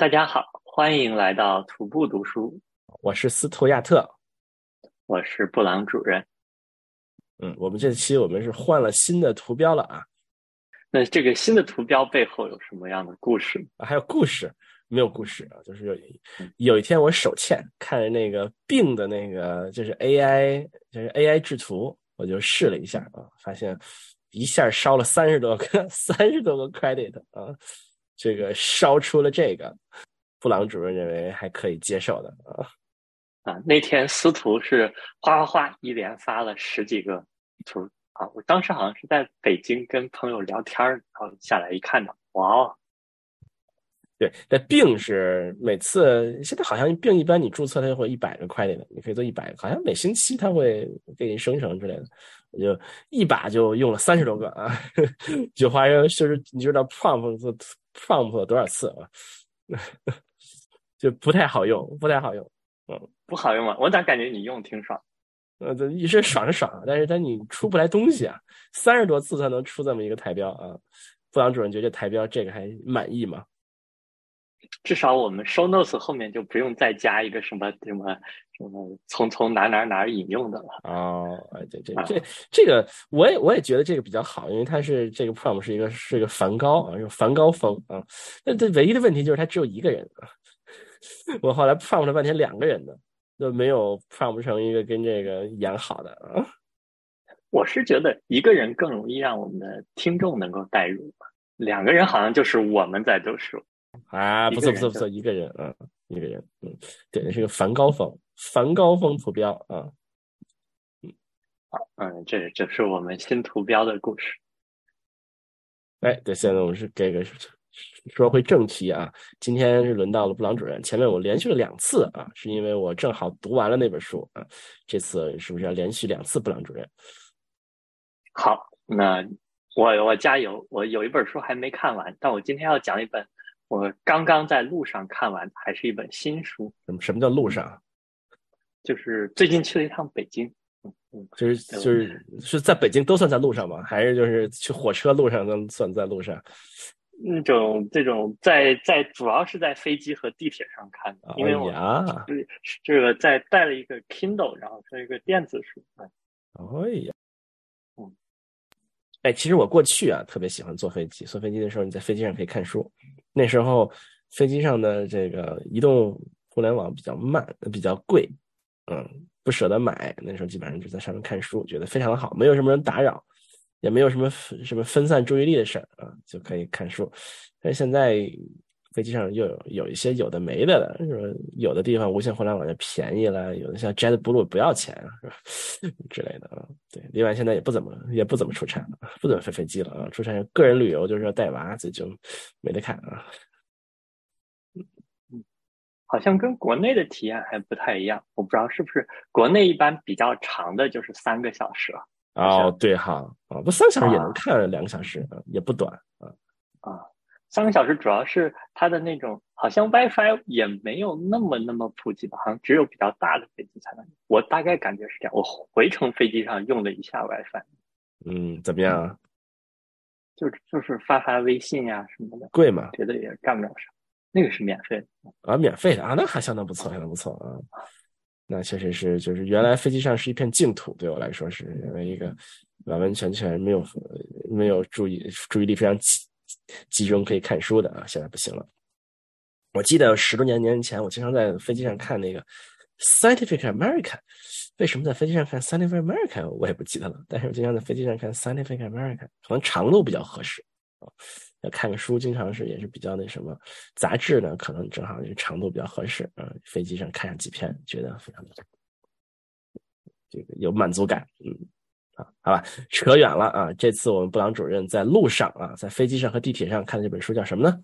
大家好，欢迎来到徒步读书。我是斯图亚特，我是布朗主任。嗯，我们这期我们是换了新的图标了啊。那这个新的图标背后有什么样的故事？还有故事？没有故事啊，就是有有一天我手欠看着那个病的那个就是 AI 就是 AI 制图，我就试了一下啊，发现一下烧了三十多个 三十多个 credit 啊，这个烧出了这个，布朗主任认为还可以接受的啊啊，那天司徒是哗哗哗一连发了十几个图啊，我当时好像是在北京跟朋友聊天然后下来一看到，哇哦！对，那病是每次现在好像病一般你注册它就会一百个快点的，你可以做一百个，好像每星期它会给你生成之类的。我就一把就用了三十多个啊，就发现就是你知道 prompt prompt 多少次啊，就不太好用，不太好用，嗯，不好用吗？我咋感觉你用挺爽？呃，这一是爽是爽，但是但你出不来东西啊，三十多次才能出这么一个台标啊。布朗主任觉得台标这个还满意吗？至少我们 show notes 后面就不用再加一个什么什么从从哪哪哪引用的了。哦，哎，这这这这个我也我也觉得这个比较好，因为它是这个 prompt 是一个是一个梵高啊，用梵高风啊。那这唯一的问题就是它只有一个人啊。我后来 prompt 了半天两个人的都没有 prompt 成一个跟这个演好的啊。我是觉得一个人更容易让我们的听众能够代入，两个人好像就是我们在读书。啊，不错不错不错，一个人，啊，一个人，嗯，点的是个梵高风，梵高风图标啊，嗯，好，嗯，这这是我们新图标的故事。哎，对，现在我们是这个说回正题啊，今天是轮到了布朗主任，前面我连续了两次啊，是因为我正好读完了那本书啊，这次是不是要连续两次布朗主任？好，那我我加油，我有一本书还没看完，但我今天要讲一本。我刚刚在路上看完，还是一本新书。什么什么叫路上？就是最近去了一趟北京。嗯嗯，就是就是是在北京都算在路上吗？还是就是去火车路上能算在路上？那种这种在在主要是在飞机和地铁上看的，因为我对这个在带了一个 Kindle，然后是一个电子书。哎呀。嗯哎，其实我过去啊特别喜欢坐飞机。坐飞机的时候，你在飞机上可以看书。那时候飞机上的这个移动互联网比较慢，比较贵，嗯，不舍得买。那时候基本上就在上面看书，觉得非常的好，没有什么人打扰，也没有什么什么分散注意力的事儿啊，就可以看书。但是现在。飞机上又有有一些有的没的了，是吧？有的地方无线互联网就便宜了，有的像 JetBlue 不要钱啊，是吧？之类的啊。对，另外现在也不怎么也不怎么出差了，不怎么飞飞机了啊。出差个人旅游就是要带娃，这就没得看啊。嗯，好像跟国内的体验还不太一样，我不知道是不是国内一般比较长的就是三个小时啊。哦，对哈，啊，不三个小时也能看两个小时啊，也不短啊啊。三个小时主要是它的那种，好像 WiFi 也没有那么那么普及吧，好像只有比较大的飞机才能。我大概感觉是这样。我回程飞机上用了一下 WiFi，嗯，怎么样？就就是发发微信呀什么的。贵吗？觉得也干不了啥。那个是免费的啊，免费的啊，那还相当不错，相当不错啊。那确实是，就是原来飞机上是一片净土，对我来说是因为一个完完全全没有没有注意注意力非常集。集中可以看书的啊，现在不行了。我记得十多年年前，我经常在飞机上看那个《Scientific American》。为什么在飞机上看《Scientific American》？我也不记得了。但是我经常在飞机上看《Scientific American》，可能长度比较合适啊。要看个书，经常是也是比较那什么。杂志呢，可能正好是长度比较合适啊。飞机上看上几篇，觉得非常的这个有满足感，嗯。好吧，扯远了啊！这次我们布朗主任在路上啊，在飞机上和地铁上看的这本书叫什么呢？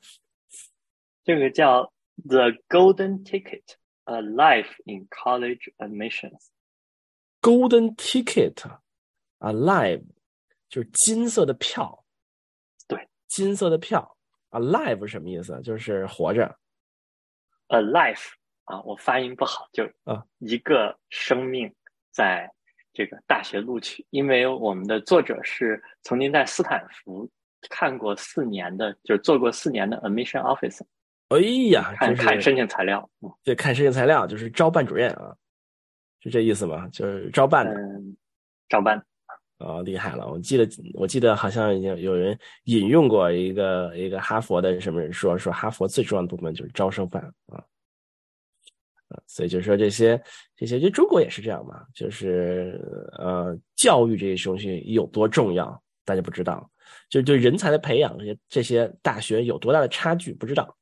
这个叫《The Golden Ticket: A Life in College Admissions》。Golden Ticket: A Life 就是金色的票。对，金色的票。Alive 什么意思？就是活着。Alive 啊，我发音不好，就啊，一个生命在。这个大学录取，因为我们的作者是曾经在斯坦福看过四年的，就是做过四年的 admission officer，哎呀，看就是看申请材料，嗯对，看申请材料就是招办主任啊，是这意思吗？就是招办的嗯，招办。哦，厉害了！我记得我记得好像已经有人引用过一个一个哈佛的什么人说说哈佛最重要的部分就是招生办啊。啊，所以就说这些这些，就中国也是这样嘛，就是呃，教育这些东西有多重要，大家不知道，就是对人才的培养，这些这些大学有多大的差距不知道，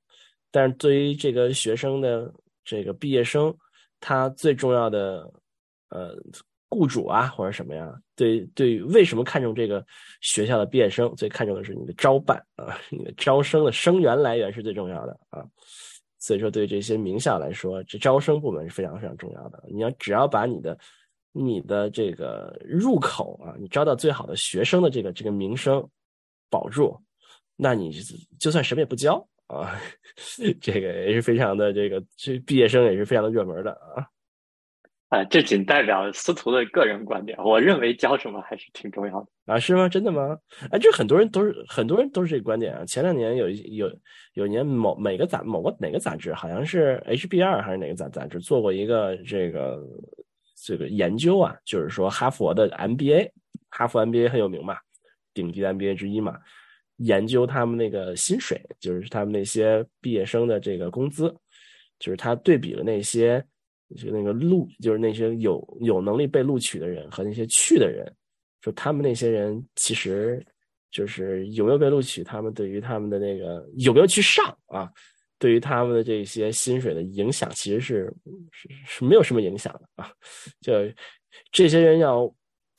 但是对于这个学生的这个毕业生，他最重要的呃雇主啊或者什么呀，对对，为什么看重这个学校的毕业生？最看重的是你的招办啊，你的招生的生源来源是最重要的啊。所以说，对这些名校来说，这招生部门是非常非常重要的。你要只要把你的你的这个入口啊，你招到最好的学生的这个这个名声保住，那你就算什么也不教啊，这个也是非常的这个这毕业生也是非常的热门的啊。这仅代表司徒的个人观点。我认为教什么还是挺重要的。啊，是吗？真的吗？哎，这很多人都是很多人都是这个观点啊。前两年有一有有年某每个杂某个哪个杂志，好像是 HBR 还是哪个杂杂志做过一个这个这个研究啊，就是说哈佛的 MBA，哈佛 MBA 很有名嘛，顶级 MBA 之一嘛，研究他们那个薪水，就是他们那些毕业生的这个工资，就是他对比了那些就那个录，就是那些有有能力被录取的人和那些去的人。说他们那些人其实就是有没有被录取，他们对于他们的那个有没有去上啊，对于他们的这些薪水的影响其实是是是没有什么影响的啊。就这些人要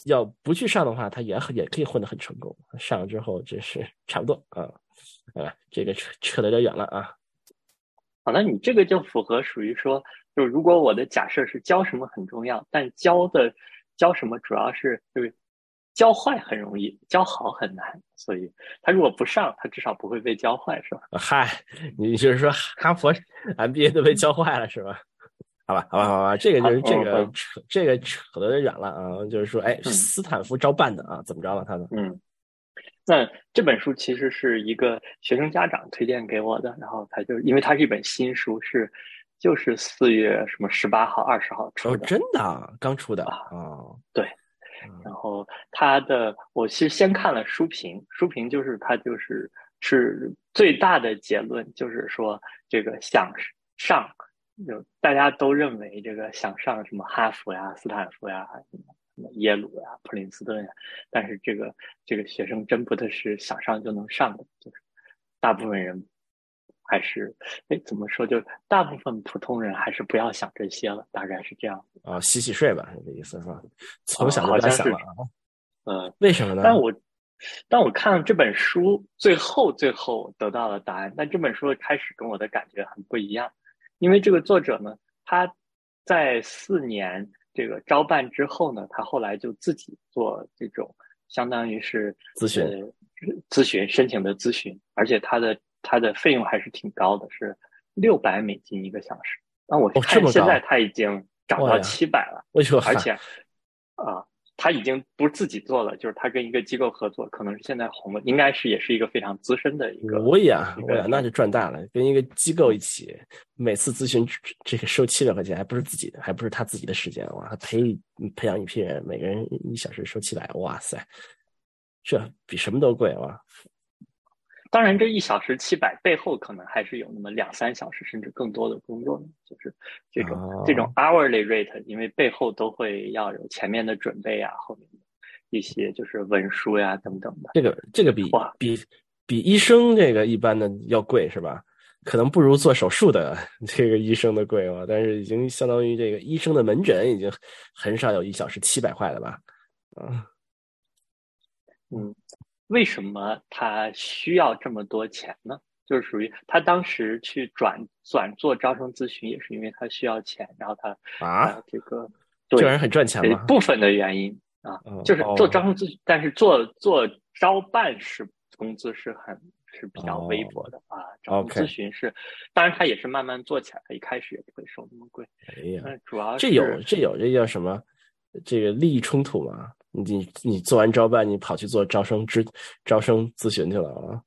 要不去上的话，他也也可以混得很成功。上了之后，这是 差不多啊啊，这个扯扯得有点远了啊。好，那你这个就符合属于说，就如果我的假设是教什么很重要，但教的教什么主要是就是。教坏很容易，教好很难，所以他如果不上，他至少不会被教坏，是吧？嗨，你就是说哈佛 MBA 都被教坏了，是吧？好吧，好吧，好吧，这个就是这个扯，这个扯的有点远了啊。就是说，哎，斯坦福招办的啊，怎么着了？他的嗯，那这本书其实是一个学生家长推荐给我的，然后他就因为它是一本新书，是就是四月什么十八号、二十号出的，真的刚出的啊？哦，对。然后他的，我其实先看了书评，书评就是他就是是最大的结论，就是说这个想上，就大家都认为这个想上什么哈佛呀、斯坦福呀、什么什么耶鲁呀、普林斯顿呀，但是这个这个学生真不的是想上就能上的，就是大部分人。还是，哎，怎么说？就大部分普通人还是不要想这些了，大概是这样啊，洗洗睡吧，这意思是吧？从小就不想了啊。嗯，为什么呢？但我，但我看了这本书最后最后得到了答案，但这本书的开始跟我的感觉很不一样，因为这个作者呢，他在四年这个招办之后呢，他后来就自己做这种相当于是咨询，咨询申请的咨询，而且他的。它的费用还是挺高的，是六百美金一个小时。但我看现在它已经涨到七百了，而且啊，他已经不是自己做了，就是他跟一个机构合作，可能是现在红了，应该是也是一个非常资深的一个。我呀，我呀，那就赚大了，跟一个机构一起，每次咨询这个收七百块钱，还不是自己的，还不是他自己的时间哇，他培培养一批人，每个人一小时收七百，哇塞，这比什么都贵哇！当然，这一小时七百背后可能还是有那么两三小时甚至更多的工作呢，就是这种这种 hourly rate，因为背后都会要有前面的准备啊，后面的一些就是文书呀等等的。这个这个比比比医生这个一般的要贵是吧？可能不如做手术的这个医生的贵哦，但是已经相当于这个医生的门诊已经很少有一小时七百块了吧？啊，嗯。为什么他需要这么多钱呢？就是属于他当时去转转做招生咨询，也是因为他需要钱，然后他啊，这个这人很赚钱吗？部分的原因啊，就是做招生咨询，但是做做招办是工资是很是比较微薄的啊。招生咨询是，当然他也是慢慢做起来，他一开始也不会收那么贵。哎呀，主要这有这有这叫什么？这个利益冲突吗？你你做完招办，你跑去做招生咨招生咨询去了啊？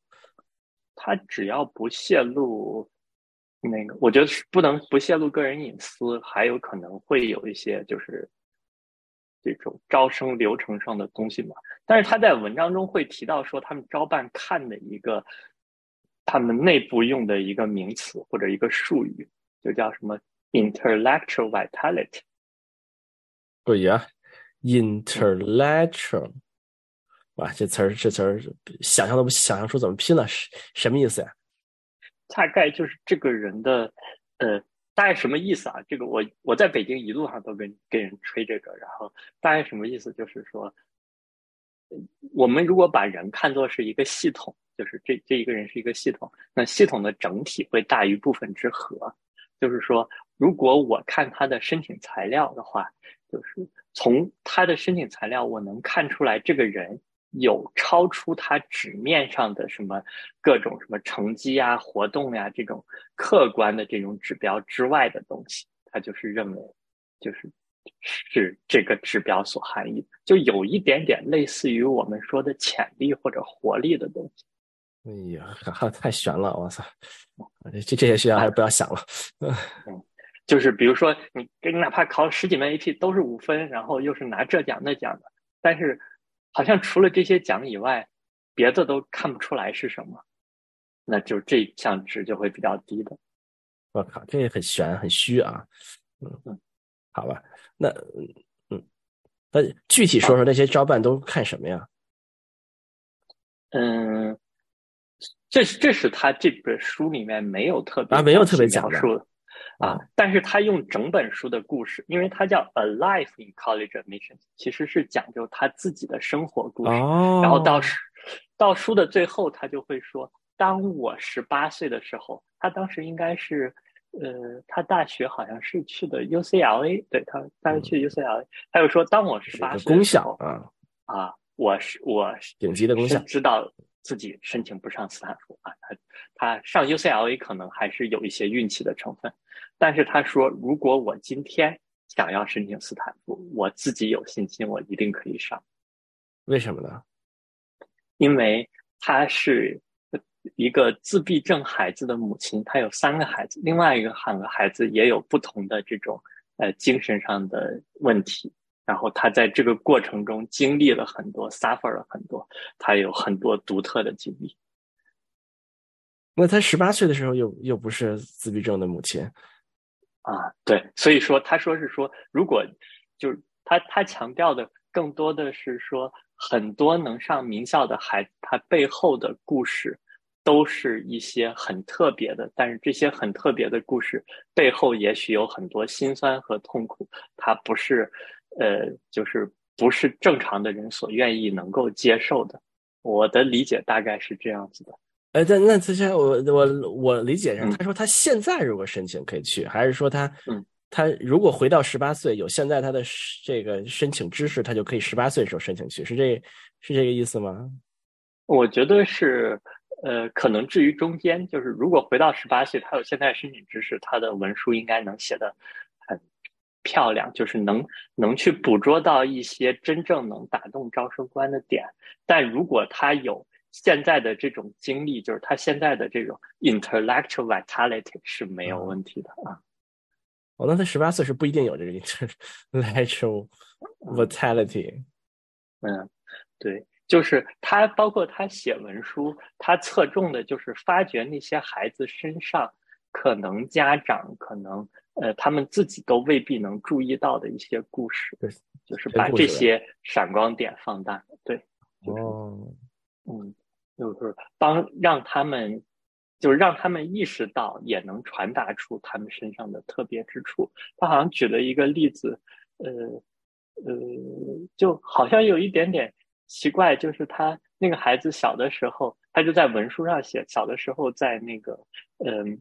他只要不泄露那个，我觉得是不能不泄露个人隐私，还有可能会有一些就是这种招生流程上的东西嘛。但是他在文章中会提到说，他们招办看的一个他们内部用的一个名词或者一个术语，就叫什么 intellectual vitality。对呀，intellectual，哇，这词儿这词儿想象都不想象出怎么拼了，什什么意思呀？大概就是这个人的，呃，大概什么意思啊？这个我我在北京一路上都跟跟人吹这个，然后大概什么意思？就是说，我们如果把人看作是一个系统，就是这这一个人是一个系统，那系统的整体会大于部分之和。就是说，如果我看他的申请材料的话，就是从他的申请材料，我能看出来这个人。有超出他纸面上的什么各种什么成绩啊、活动呀这种客观的这种指标之外的东西，他就是认为就是是这个指标所含义，就有一点点类似于我们说的潜力或者活力的东西。哎呀，太悬了！我操，这这些学校还是不要想了。嗯，就是比如说你你哪怕考十几门 AP 都是五分，然后又是拿这奖那奖的，但是。好像除了这些奖以外，别的都看不出来是什么，那就这项值就会比较低的。我靠，这也很悬，很虚啊。嗯嗯，好吧，那嗯，那具体说说那些招办都看什么呀？嗯，这这是他这本书里面没有特别啊，没有特别讲述的。啊！但是他用整本书的故事，因为他叫《A Life in College Admissions》，其实是讲究他自己的生活故事。哦然后到书到书的最后，他就会说：“当我十八岁的时候，他当时应该是，呃，他大学好像是去的 UCLA，对他大学去 UCLA。他又说，当我十八岁，功效啊啊，我是我顶级的功效，知道自己申请不上斯坦福啊。他他上 UCLA 可能还是有一些运气的成分。”但是他说，如果我今天想要申请斯坦福，我自己有信心，我一定可以上。为什么呢？因为他是一个自闭症孩子的母亲，他有三个孩子，另外一个两个孩子也有不同的这种呃精神上的问题。然后他在这个过程中经历了很多，suffer 了很多，他有很多独特的经历。那他十八岁的时候又又不是自闭症的母亲。啊，对，所以说他说是说，如果就是他他强调的更多的是说，很多能上名校的孩子，他背后的故事都是一些很特别的，但是这些很特别的故事背后也许有很多辛酸和痛苦，他不是呃，就是不是正常的人所愿意能够接受的。我的理解大概是这样子的。哎，但那之前我我我理解上，他说他现在如果申请可以去，还是说他嗯，他如果回到十八岁，有现在他的这个申请知识，他就可以十八岁的时候申请去，是这是这个意思吗？我觉得是，呃，可能至于中间，就是如果回到十八岁，他有现在申请知识，他的文书应该能写的很漂亮，就是能能去捕捉到一些真正能打动招生官的点。但如果他有现在的这种经历，就是他现在的这种 intellectual vitality 是没有问题的啊。哦，那他十八岁是不一定有这个 intellectual vitality。嗯，对，就是他包括他写文书，他侧重的就是发掘那些孩子身上可能家长可能呃他们自己都未必能注意到的一些故事，就是把这些闪光点放大。对，哦。嗯，就是帮让他们，就是让他们意识到，也能传达出他们身上的特别之处。他好像举了一个例子，呃呃，就好像有一点点奇怪，就是他那个孩子小的时候，他就在文书上写，小的时候在那个，嗯。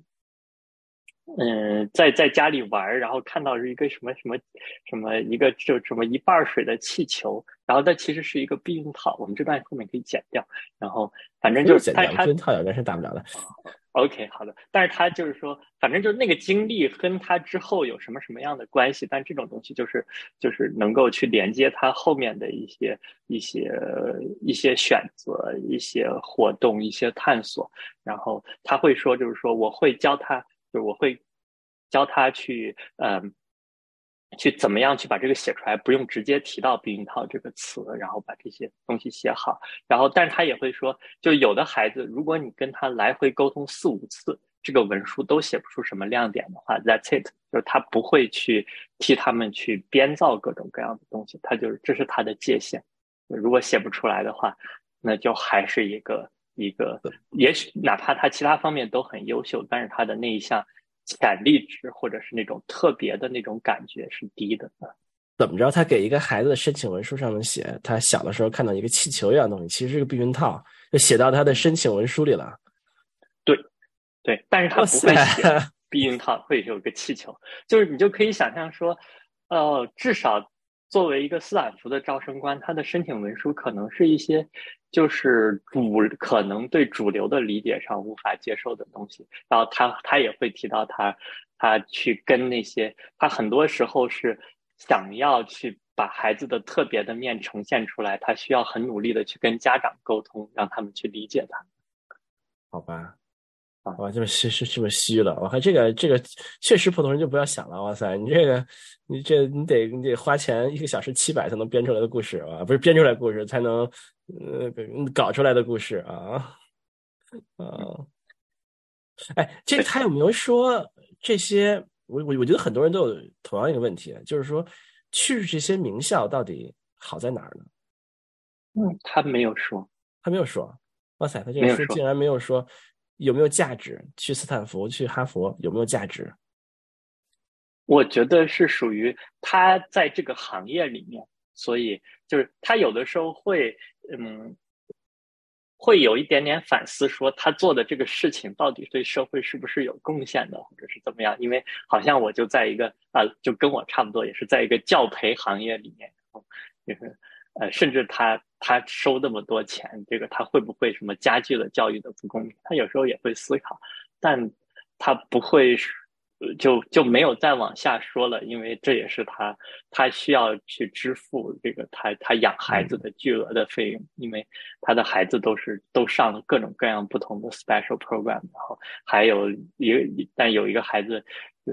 嗯，在在家里玩，然后看到是一个什么什么什么一个就什么一半水的气球，然后它其实是一个避孕套。我们这段后面可以剪掉，然后反正就是，它它避孕套有人是打不了的。OK，好的。但是他就是说，反正就是那个经历跟他之后有什么什么样的关系？但这种东西就是就是能够去连接他后面的一些一些一些选择、一些活动、一些探索。然后他会说，就是说我会教他。就我会教他去，嗯，去怎么样去把这个写出来，不用直接提到避孕套这个词，然后把这些东西写好。然后，但是他也会说，就有的孩子，如果你跟他来回沟通四五次，这个文书都写不出什么亮点的话，That's it，就是他不会去替他们去编造各种各样的东西，他就是这是他的界限。如果写不出来的话，那就还是一个。一个，也许哪怕他其他方面都很优秀，但是他的那一项潜力值或者是那种特别的那种感觉是低的。怎么着？他给一个孩子的申请文书上面写，他小的时候看到一个气球一样东西，其实是个避孕套，就写到他的申请文书里了。对，对，但是他不会写避孕套会有个气球，就是你就可以想象说，呃，至少作为一个斯坦福的招生官，他的申请文书可能是一些。就是主可能对主流的理解上无法接受的东西，然后他他也会提到他他去跟那些他很多时候是想要去把孩子的特别的面呈现出来，他需要很努力的去跟家长沟通，让他们去理解他。好吧。哇，这么虚是这么虚了！我看这个这个确实普通人就不要想了。哇塞，你这个你这你得你得花钱一个小时七百才能编出来的故事啊，不是编出来故事才能呃搞出来的故事啊啊！哎，这他有没有说这些？我我我觉得很多人都有同样一个问题，就是说去这些名校到底好在哪儿呢？嗯，他没有说，他没有说。哇塞，他这个书竟然没有说。有没有价值？去斯坦福、去哈佛有没有价值？我觉得是属于他在这个行业里面，所以就是他有的时候会，嗯，会有一点点反思，说他做的这个事情到底对社会是不是有贡献的，或者是怎么样？因为好像我就在一个啊，就跟我差不多，也是在一个教培行业里面，就是。呃，甚至他他收那么多钱，这个他会不会什么加剧了教育的不公平？他有时候也会思考，但他不会就就没有再往下说了，因为这也是他他需要去支付这个他他养孩子的巨额的费用，因为他的孩子都是都上了各种各样不同的 special program，然后还有一个但有一个孩子，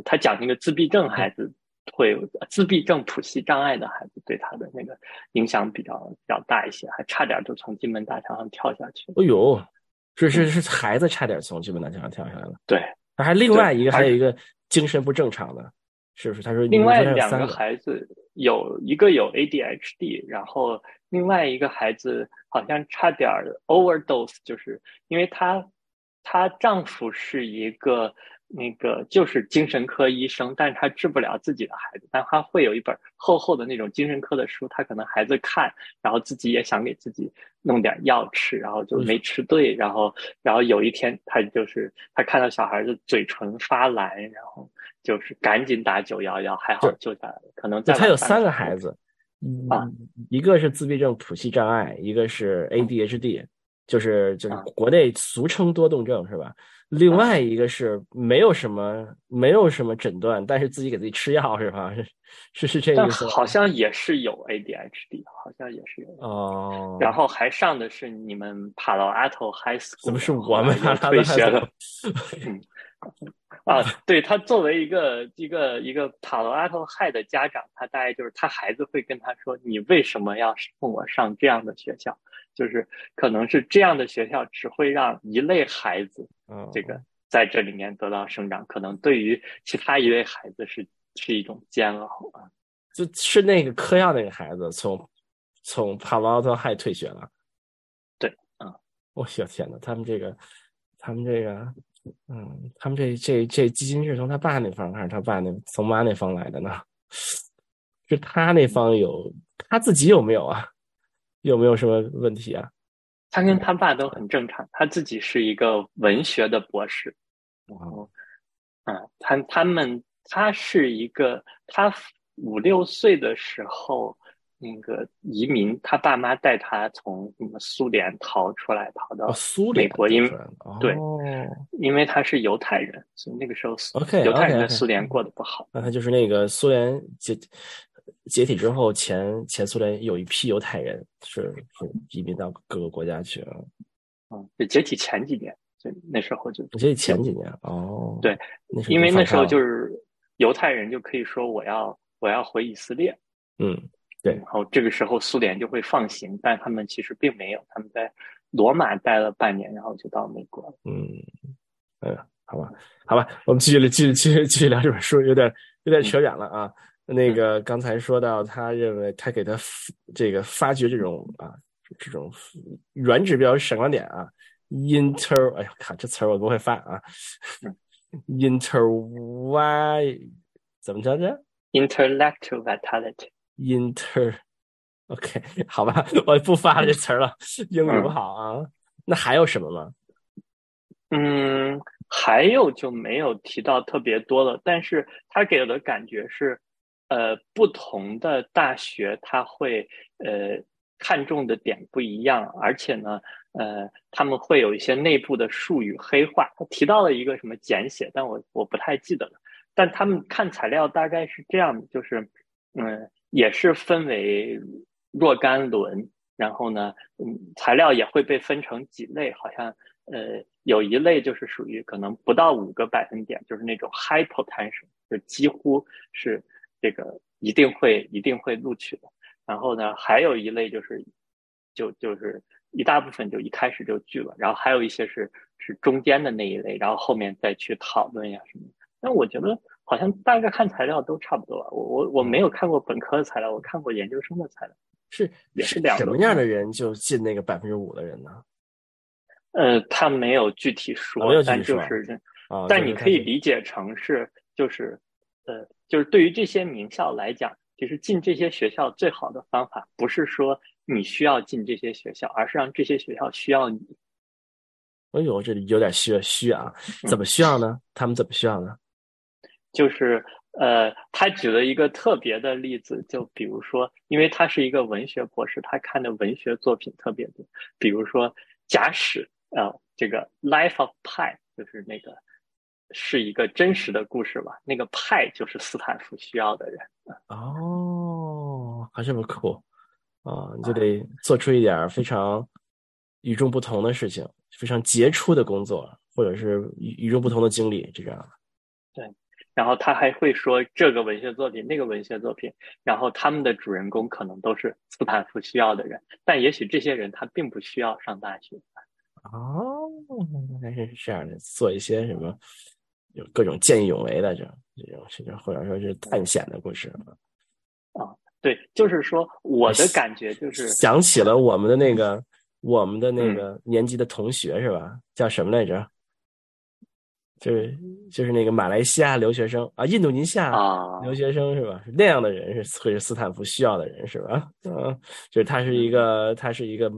他讲那个自闭症孩子。会自闭症谱系障碍的孩子对他的那个影响比较比较大一些，还差点就从金门大桥上跳下去。哎呦，是是是，孩子差点从金门大桥上跳下来了。对，还另外一个还有一个精神不正常的，是不是？他说另外两个孩子有一个有 ADHD，然后另外一个孩子好像差点 overdose，就是因为她她丈夫是一个。那个就是精神科医生，但是他治不了自己的孩子，但他会有一本厚厚的那种精神科的书，他可能孩子看，然后自己也想给自己弄点药吃，然后就没吃对，然后然后有一天他就是他看到小孩子嘴唇发蓝，然后就是赶紧打九幺幺，还好救下来了。可能他有三个孩子，啊，一个是自闭症谱系障碍，一个是 ADHD，就是就是国内俗称多动症，是吧？另外一个是没有什么没有什么诊断，但是自己给自己吃药是吧？是是这意思。好像也是有 ADHD，好像也是有哦。然后还上的是你们帕劳阿托 High School，怎么是我们退学了？嗯啊，对他作为一个一个一个帕罗阿托 High 的家长，他大概就是他孩子会跟他说：“你为什么要送我上这样的学校？”就是可能是这样的学校只会让一类孩子，嗯，这个在这里面得到生长，可能对于其他一类孩子是是一种煎熬啊。就是那个嗑药那个孩子从从帕劳特还退学了。对，啊，我小天呐，他们这个，他们这个，嗯，他们这这这基金是从他爸那方还是他爸那从妈那方来的呢？是他那方有他自己有没有啊？有没有什么问题啊？他跟他爸都很正常，他自己是一个文学的博士。然后，嗯，他他们他是一个，他五六岁的时候那个移民，他爸妈带他从什么苏联逃出来，逃到苏美国，因为对，哦，因为他是犹太人，所以那个时候，OK，犹太人在苏联过得不好。那他就是那个苏联解解体之后，前前苏联有一批犹太人是是移民到各个国家去了。嗯，解体前几年，就那时候就我记得前几年哦，对，因为那时候就是犹太人就可以说我要我要回以色列，嗯，对，然后这个时候苏联就会放行，但他们其实并没有，他们在罗马待了半年，然后就到美国了，嗯，嗯，好吧，好吧，我们继续继续继续继续聊这本书，有点有点扯远了啊。那个刚才说到，他认为他给他这个发掘这种啊这种原指标闪光点啊，inter，哎呀，靠这词儿我不会发啊，inter，y 怎么着着？intellectual vitality，inter，OK，好吧，我不发这词儿了，英语不好啊。那还有什么吗？嗯，还有就没有提到特别多了，但是他给我的感觉是。呃，不同的大学他会呃看重的点不一样，而且呢，呃，他们会有一些内部的术语黑化。他提到了一个什么简写，但我我不太记得了。但他们看材料大概是这样的，就是嗯，也是分为若干轮，然后呢，嗯，材料也会被分成几类，好像呃有一类就是属于可能不到五个百分点，就是那种 high potential，就几乎是。这个一定会一定会录取的。然后呢，还有一类就是，就就是一大部分就一开始就拒了。然后还有一些是是中间的那一类，然后后面再去讨论呀什么。但我觉得好像大概看材料都差不多吧。我我我没有看过本科的材料，我看过研究生的材料，是也是两什么样的人就进那个百分之五的人呢？呃，他没有具体说，但就是啊，但你可以理解成是就是呃。就是对于这些名校来讲，其实进这些学校最好的方法不是说你需要进这些学校，而是让这些学校需要你。哎呦，这里有点虚虚啊！怎么需要呢？他们怎么需要呢？就是呃，他举了一个特别的例子，就比如说，因为他是一个文学博士，他看的文学作品特别多，比如说假使呃，这个《Life of Pi》就是那个。是一个真实的故事吧？那个派就是斯坦福需要的人哦，还这么酷啊！你就得做出一点非常与众不同的事情，非常杰出的工作，或者是与与众不同的经历，这样。对，然后他还会说这个文学作品，那个文学作品，然后他们的主人公可能都是斯坦福需要的人，但也许这些人他并不需要上大学。哦，还是这样的，做一些什么？有各种见义勇为的这种这种，甚至或者说是探险的故事啊，对，就是说我的感觉就是想起了我们的那个我们的那个年级的同学是吧？叫什么来着？就是就是那个马来西亚留学生啊，印度尼西亚留学生是吧？是那样的人是会是斯坦福需要的人是吧？嗯，就是他是一个他是一个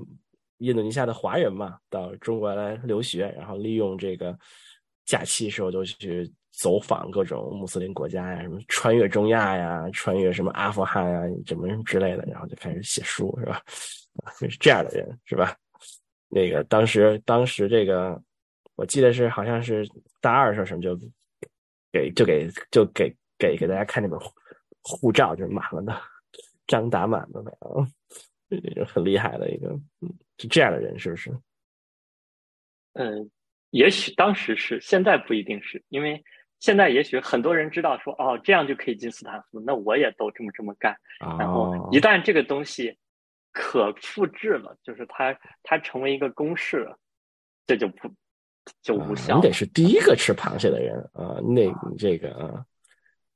印度尼西亚的华人嘛，到中国来留学，然后利用这个。假期时候就去走访各种穆斯林国家呀，什么穿越中亚呀，穿越什么阿富汗呀，什么什么之类的，然后就开始写书，是吧？就是这样的人，是吧？那个当时当时这个，我记得是好像是大二时候什么就给就给就给给给大家看那本护照，就是满了的，章打满了的啊，这种很厉害的一个，嗯，是这样的人，是不是？嗯。也许当时是，现在不一定是，因为现在也许很多人知道说，哦，这样就可以进斯坦福，那我也都这么这么干。然后一旦这个东西可复制了，就是它它成为一个公式了，这就不就无效。你得是第一个吃螃蟹的人啊，那这个啊，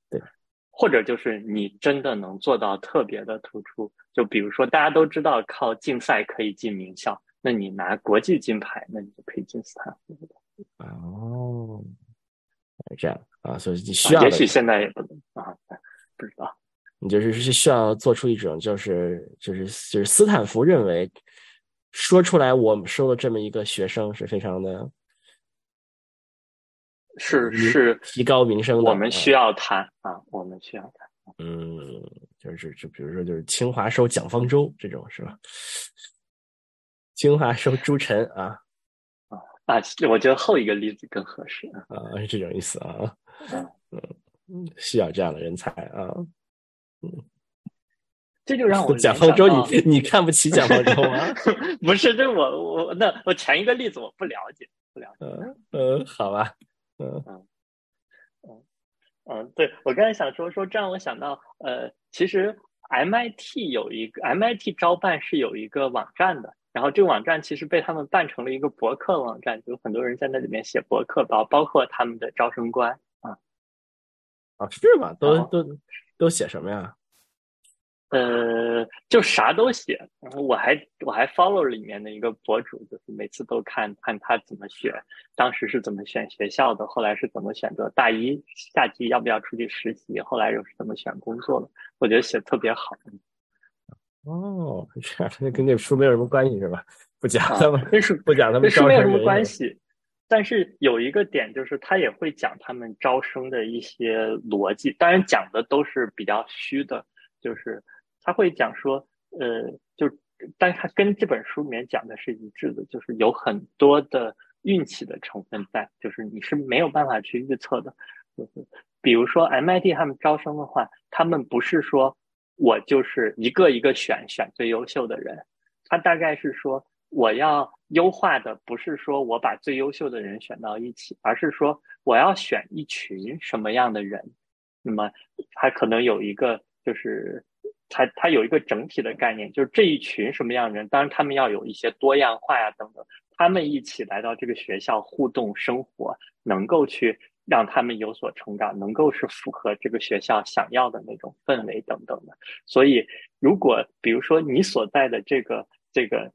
对，或者就是你真的能做到特别的突出，就比如说大家都知道靠竞赛可以进名校。那你拿国际金牌，那你就可以进斯坦福哦，这样啊，所以你需要，也许现在也不能啊，不知道。你就是是需要做出一种，就是就是就是斯坦福认为说出来，我们收了这么一个学生是非常的，是是提高名声的。我们需要他啊，我们需要他。嗯，就是就比如说，就是清华收蒋方舟这种，是吧？清华收朱晨啊啊啊！我觉得后一个例子更合适啊，是这种意思啊。嗯，需要这样的人才啊。嗯，这就让我 蒋方舟，你你看不起蒋方舟吗？不是，这我我那我前一个例子我不了解，不了解。嗯，好吧，嗯嗯嗯嗯，对我刚才想说说，这让我想到，呃，其实 MIT 有一个 MIT 招办是有一个网站的，然后这个网站其实被他们办成了一个博客网站，有很多人在那里面写博客，包包括他们的招生官啊啊，是吗？都都都写什么呀？呃，就啥都写，然后我还我还 follow 里面的一个博主，就是每次都看看他怎么选，当时是怎么选学校的，后来是怎么选择大一夏季要不要出去实习，后来又是怎么选工作的，我觉得写特别好。哦，这样，跟这书没有什么关系是吧？不讲他们，跟书不讲他们，跟书没有什么关系。但是有一个点就是，他也会讲他们招生的一些逻辑，当然讲的都是比较虚的，就是。他会讲说，呃，就，但他跟这本书里面讲的是一致的，就是有很多的运气的成分在，就是你是没有办法去预测的。就是比如说 MIT 他们招生的话，他们不是说我就是一个一个选选最优秀的人，他大概是说我要优化的不是说我把最优秀的人选到一起，而是说我要选一群什么样的人。那么他可能有一个就是。它它有一个整体的概念，就是这一群什么样的人，当然他们要有一些多样化呀等等，他们一起来到这个学校互动生活，能够去让他们有所成长，能够是符合这个学校想要的那种氛围等等的。所以，如果比如说你所在的这个这个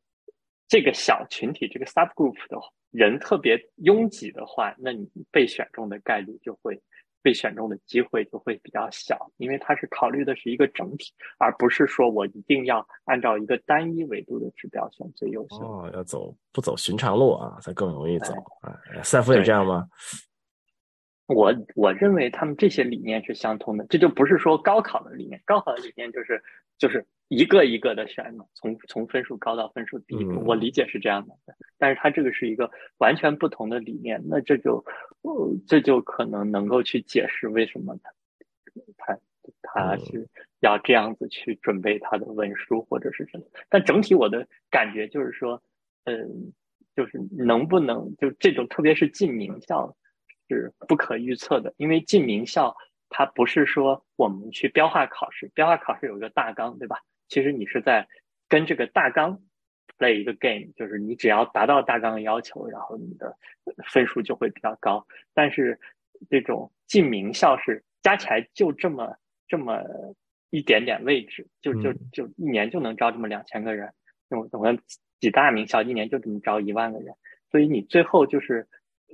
这个小群体这个 subgroup 的人特别拥挤的话，那你被选中的概率就会。被选中的机会就会比较小，因为它是考虑的是一个整体，而不是说我一定要按照一个单一维度的指标选最优秀。哦，要走不走寻常路啊，才更容易走啊。赛夫也这样吗？我我认为他们这些理念是相通的，这就不是说高考的理念，高考的理念就是就是一个一个的选嘛，从从分数高到分数低，我理解是这样的。但是他这个是一个完全不同的理念，那这就呃这就可能能够去解释为什么他他他是要这样子去准备他的文书或者是什么。但整体我的感觉就是说，嗯，就是能不能就这种，特别是进名校。是不可预测的，因为进名校，它不是说我们去标化考试，标化考试有一个大纲，对吧？其实你是在跟这个大纲 play 一个 game，就是你只要达到大纲的要求，然后你的分数就会比较高。但是这种进名校是加起来就这么这么一点点位置，就就就一年就能招这么两千个人，我我们几大名校一年就这么招一万个人，所以你最后就是。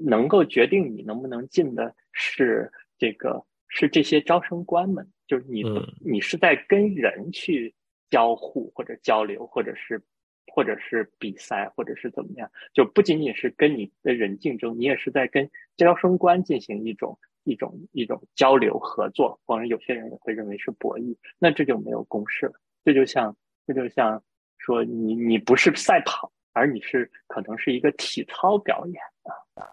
能够决定你能不能进的是这个，是这些招生官们，就是你，你是在跟人去交互或者交流，或者是，或者是比赛，或者是怎么样，就不仅仅是跟你的人竞争，你也是在跟招生官进行一种一种一种交流合作，或者有些人也会认为是博弈，那这就没有公式了。这就像，这就像说你你不是赛跑，而你是可能是一个体操表演。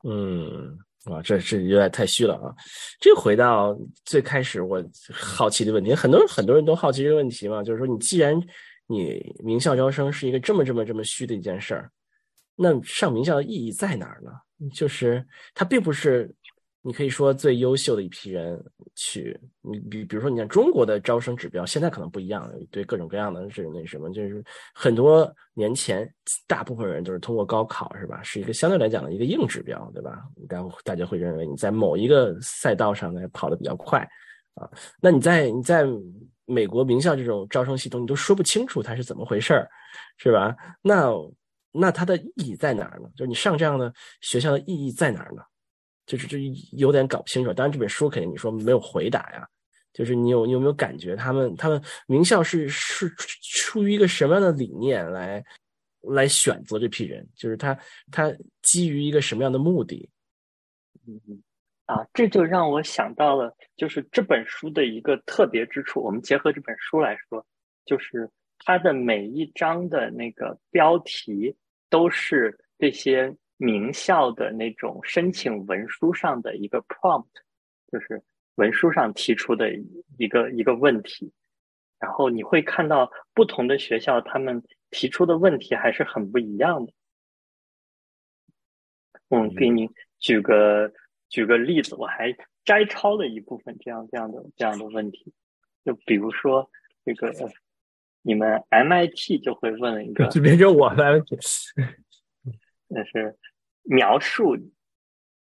嗯，啊，这这有点太虚了啊！这回到最开始我好奇的问题，很多很多人都好奇这个问题嘛，就是说，你既然你名校招生是一个这么这么这么虚的一件事儿，那上名校的意义在哪儿呢？就是它并不是。你可以说最优秀的一批人去，你比比如说，你像中国的招生指标，现在可能不一样，对各种各样的是那什么，就是很多年前，大部分人都是通过高考，是吧？是一个相对来讲的一个硬指标，对吧？然后大家会认为你在某一个赛道上呢跑得比较快，啊，那你在你在美国名校这种招生系统，你都说不清楚它是怎么回事儿，是吧？那那它的意义在哪儿呢？就是你上这样的学校的意义在哪儿呢？就是这有点搞不清楚，当然这本书肯定你说没有回答呀。就是你有你有没有感觉他们他们名校是是出于一个什么样的理念来来选择这批人？就是他他基于一个什么样的目的？嗯啊，这就让我想到了，就是这本书的一个特别之处。我们结合这本书来说，就是它的每一章的那个标题都是这些。名校的那种申请文书上的一个 prompt，就是文书上提出的一个一个问题，然后你会看到不同的学校他们提出的问题还是很不一样的。我，给你举个举个例子，我还摘抄了一部分这样这样的这样的问题，就比如说这个你们 MIT 就会问一个，就变成我了，那是描述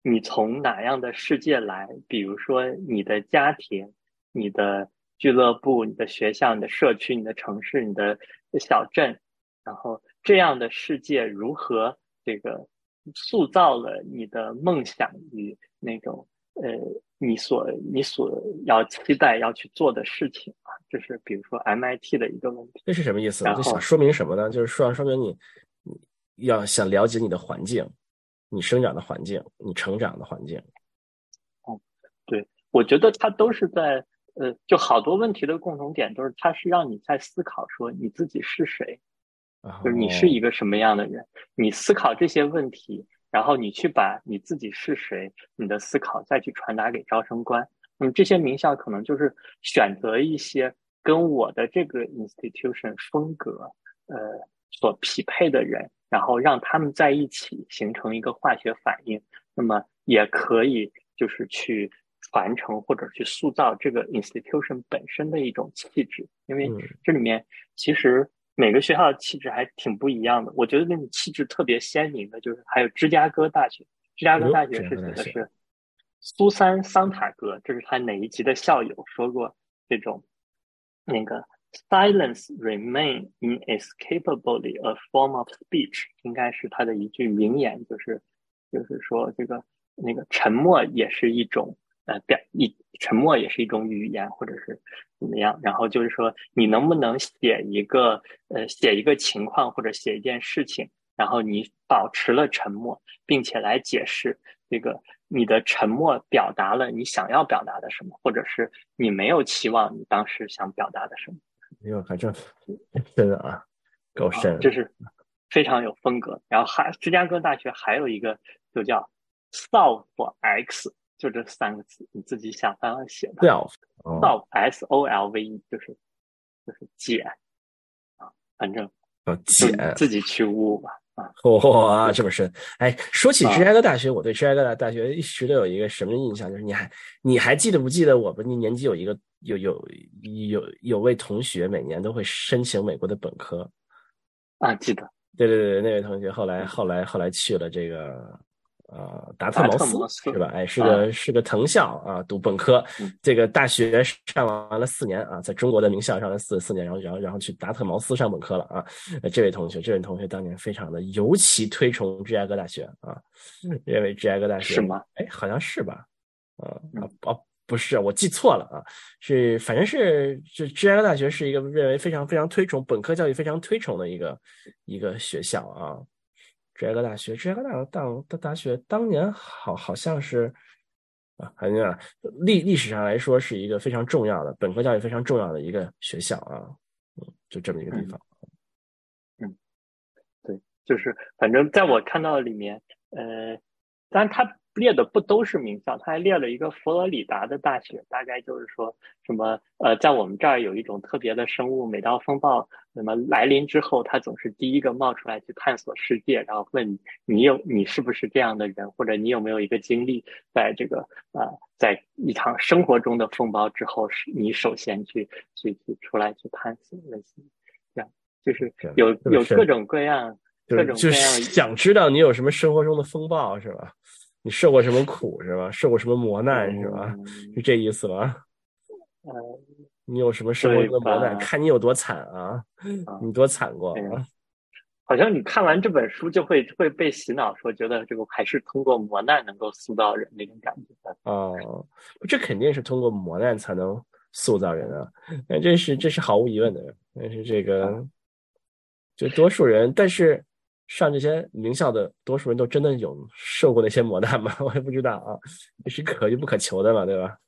你从哪样的世界来，比如说你的家庭、你的俱乐部、你的学校、你的社区、你的城市、你的小镇，然后这样的世界如何这个塑造了你的梦想与那种呃你所你所要期待要去做的事情啊，这是比如说 MIT 的一个问题。这是什么意思？然后就想说明什么呢？就是说说明你你要想了解你的环境，你生长的环境，你成长的环境。哦，对我觉得它都是在呃，就好多问题的共同点都是，它是让你在思考说你自己是谁，就是你是一个什么样的人，你思考这些问题，然后你去把你自己是谁，你的思考再去传达给招生官。那么这些名校可能就是选择一些跟我的这个 institution 风格呃所匹配的人，然后让他们在一起形成一个化学反应，那么也可以就是去传承或者去塑造这个 institution 本身的一种气质，因为嗯这里面其实每个学校的气质还挺不一样的。我觉得那种气质特别鲜明的，就是还有芝加哥大学，芝加哥大学是写的是苏珊·桑塔格，这是他哪一集的校友说过这种那个 silence remain inescapably a form of speech，应该是他的一句名言，就是就是说这个那个沉默也是一种呃表一沉默也是一种语言，或者是怎么样。然后就是说你能不能写一个呃写一个情况或者写一件事情，然后你保持了沉默，并且来解释这个你的沉默表达了你想要表达的什么，或者是你没有期望你当时想表达的什么。哎呦，反正 真的啊，够深啊，这是非常有风格。然后还芝加哥大学还有一个就叫 solve x，就这三个字，你自己想办法写吧。哦 solve s o l v e 就是就是解啊，反正哦就解自己去悟吧。啊，哇，这么深！哎，说起啊。芝加哥大学，我对芝加哥大学一直都有一个什么印象，就是你还你还记得不记得我们那年级有一个有有有有位同学每年都会申请美国的本科，啊，记得。对对对，那位同学后来后来后来去了这个呃达特茅斯是吧？哎，是个是个藤校啊，读本科嗯，这个大学上完了四年啊，在中国的名校上了四四年，然后然后然后去达特茅斯上本科了啊。呃这位同学，这位同学当年非常的尤其推崇芝加哥大学啊，认为芝加哥大学是吗？哎，好像是吧？啊嗯啊哦，不是，我记错了啊，是反正是这芝加哥大学是一个认为非常非常推崇本科教育非常推崇的一个一个学校啊。芝加哥大学，芝加哥大大大大学当年好好像是啊，好像历历史上来说是一个非常重要的本科教育非常重要的一个学校啊，嗯，就这么一个地方。嗯，对就是反正在我看到的里面，呃，当然他列的不都是名校，他还列了一个佛罗里达的大学，大概就是说什么呃，在我们这儿有一种特别的生物，每到风暴那么来临之后，它总是第一个冒出来去探索世界，然后问你你有你是不是这样的人，或者你有没有一个经历，在这个呃在一场生活中的风暴之后，是你首先去去去出来去探索，类似这样，就是有有各种各样。各种各样是想知道你有什么生活中的风暴是吧？你受过什么苦是吧？受过什么磨难是吧？嗯是这意思吧？呃，你有什么生活中的磨难？看你有多惨啊！啊你多惨过啊！好像你看完这本书就会会被洗脑，说觉得这个还是通过磨难能够塑造人那种感觉。哦，这肯定是通过磨难才能塑造人啊！那这是这是毫无疑问的。但是这个，就多数人，但是上这些名校的多数人都真的有受过那些磨难吗？我也不知道啊，这是可遇不可求的嘛，对吧？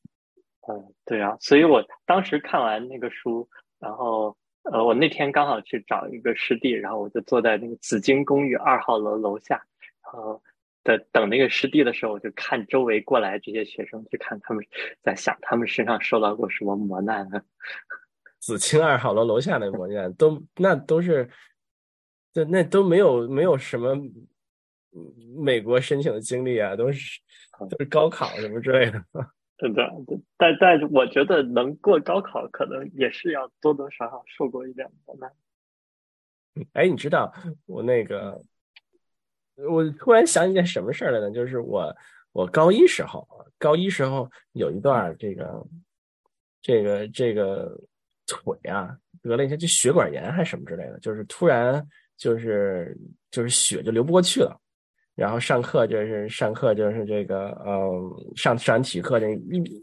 嗯，对啊，所以我当时看完那个书，然后呃，我那天刚好去找一个师弟，然后我就坐在那个紫金公寓二号楼楼下，然后的等那个师弟的时候，我就看周围过来这些学生，去看他们在想他们身上受到过什么磨难啊。紫青二号楼楼下那磨难都那都是，对，那都没有没有什么美国申请的经历啊，都是 都是高考什么之类的。对的，但但我觉得能过高考，可能也是要多多少少受过一点磨难。哎，你知道我那个，我突然想起件什么事儿来呢？就是我我高一时候，高一时候有一段这个这个这个腿啊得了一些就血管炎还是什么之类的，就是突然就是就是血就流不过去了。然后上课就是上课就是这个呃上上体育课这一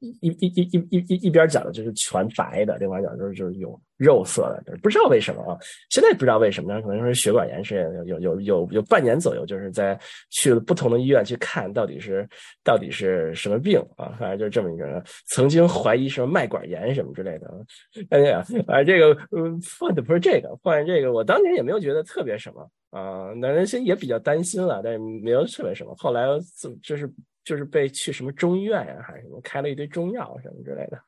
一一一一一一一边讲的就是全白的，另外讲就是就是有肉色的，不知道为什么啊，现在不知道为什么，可能是血管炎是有有有有半年左右，就是在去了不同的医院去看到底是到底是什么病啊，反正就是这么一个人，曾经怀疑什么脉管炎什么之类的，哎呀，啊这个嗯犯的不是这个，换这个我当年也没有觉得特别什么。啊，那人心也比较担心了，但是没有特别什么。后来就是就是被去什么中医院呀，还是什么开了一堆中药什么之类的。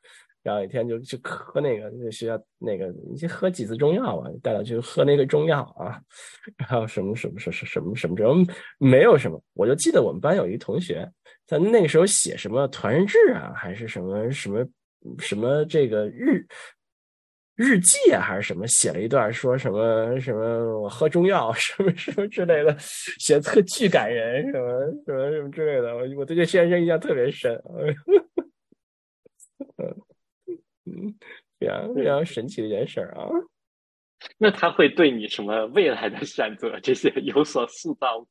然后一天就去喝那个那学校那个，你去喝几次中药啊？带他去喝那个中药啊。然后什么什么什什什么什么这种没有什么。我就记得我们班有一同学，他那个时候写什么团日志啊，还是什么什么什么这个日。日记啊，还是什么？写了一段，说什么什么我喝中药，什么什么之类的，写特巨感人，什么什么什么之类的。我我对这先生印象特别深，嗯嗯，非常非常神奇的一件事啊。那他会对你什么未来的选择这些有所塑造，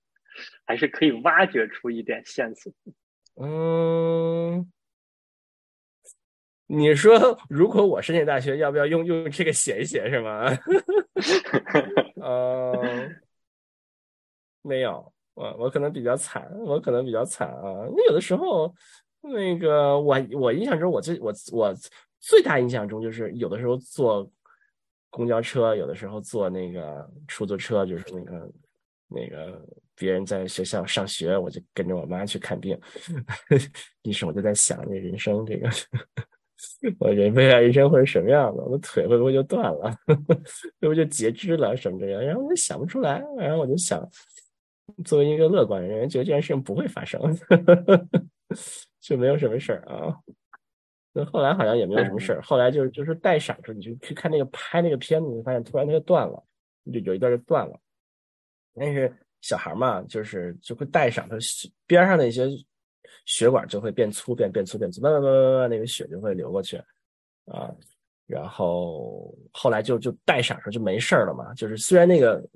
还是可以挖掘出一点线索？嗯。你说，如果我申请大学，要不要用用这个写一写，是吗？呃，没有，我我可能比较惨，我可能比较惨啊。那有的时候，那个我我印象中，我最我我最大印象中就是有的时候坐公交车，有的时候坐那个出租车，就是那个那个别人在学校上学，我就跟着我妈去看病。于是我就在想，这人生这个。我人未来人生会是什么样的？我的腿会不会就断了？会不会就截肢了什么这样？然后我就想不出来。然后我就想，作为一个乐观的人，觉得这件事情不会发生，就没有什么事儿啊。那后来好像也没有什么事儿。后来就是就是带闪时，你就去看那个拍那个片子，你发现突然它就断了，就有一段就断了。但是小孩嘛，就是就会带上它边上的一些。血管就会变粗，变变粗，变粗，慢慢慢慢慢慢，那个血就会流过去，啊，然后后来就就带闪时候就没事了嘛。就是虽然那个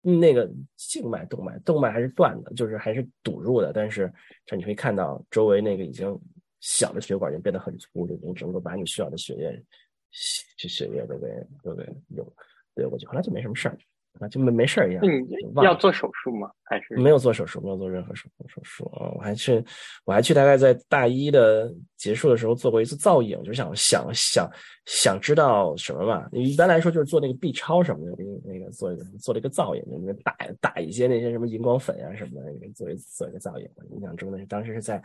那个静脉、动脉、动脉还是断的，就是还是堵住的，但是这你会看到周围那个已经小的血管已经变得很粗，就能整个把你需要的血液、血血液都给都给流流过去，后来就没什么事儿。啊，就没没事儿一样。你要做手术吗？还是没有做手术？没有做任何手手术啊！我还去，我还去，大概在大一的结束的时候做过一次造影，就想想想想知道什么嘛？一般来说就是做那个 B 超什么的，那个做一个做了一个造影，那个打打一些那些什么荧光粉啊什么的，做一做一个造影。印象中的是当时是在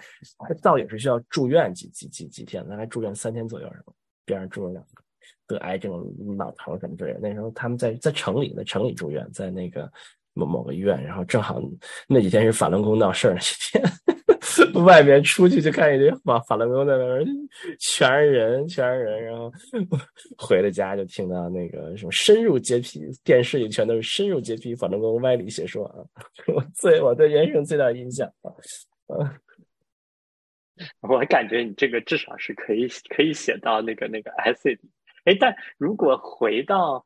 造影是需要住院几几几几天，大概住院三天左右是吧？边上住了两个。得癌症、脑疼什么之类的。那时候他们在在城里，在城里住院，在那个某某个医院。然后正好那几天是法轮功闹事儿那几天，外面出去就看一堆法法轮功在那边，全是人，全是人。然后 回了家就听到那个什么深入洁癖，电视里全都是深入洁癖法轮功歪理邪说啊！我最我对人生最大印象啊，我感觉你这个至少是可以可以写到那个那个 S 里。哎，但如果回到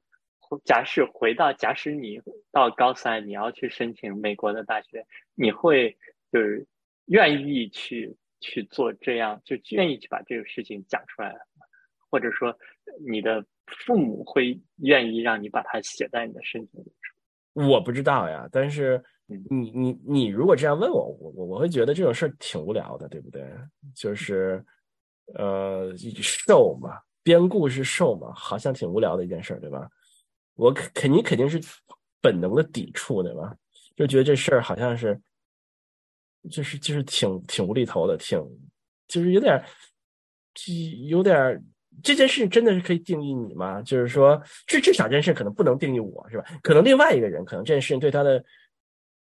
假使回到假使你到高三，你要去申请美国的大学，你会就是愿意去去做这样，就愿意去把这个事情讲出来，或者说你的父母会愿意让你把它写在你的申请里？我不知道呀，但是你你你如果这样问我，我我我会觉得这种事儿挺无聊的，对不对？就是呃，受嘛。编故事瘦嘛，好像挺无聊的一件事，对吧？我肯肯定肯定是本能的抵触，对吧？就觉得这事儿好像是，就是就是挺挺无厘头的，挺就是有点，有点这件事真的是可以定义你吗？就是说，至至少这件事可能不能定义我，是吧？可能另外一个人，可能这件事情对他的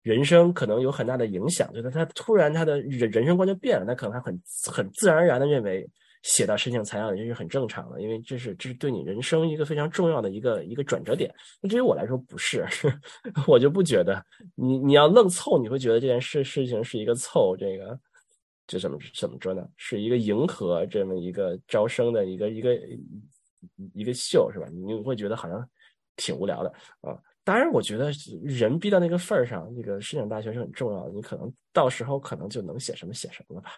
人生可能有很大的影响，就是他突然他的人人生观就变了，他可能他很很自然而然的认为写到申请材料里这是很正常的，因为这是这是对你人生一个非常重要的一个一个转折点。那对于我来说不是，我就不觉得你你要愣凑，你会觉得这件事事情是一个凑，这个就怎么怎么说呢？是一个迎合这么一个招生的一个一个一个秀是吧？你会觉得好像挺无聊的啊。当然，我觉得人逼到那个份儿上，那个申请大学是很重要的。你可能到时候可能就能写什么写什么了吧？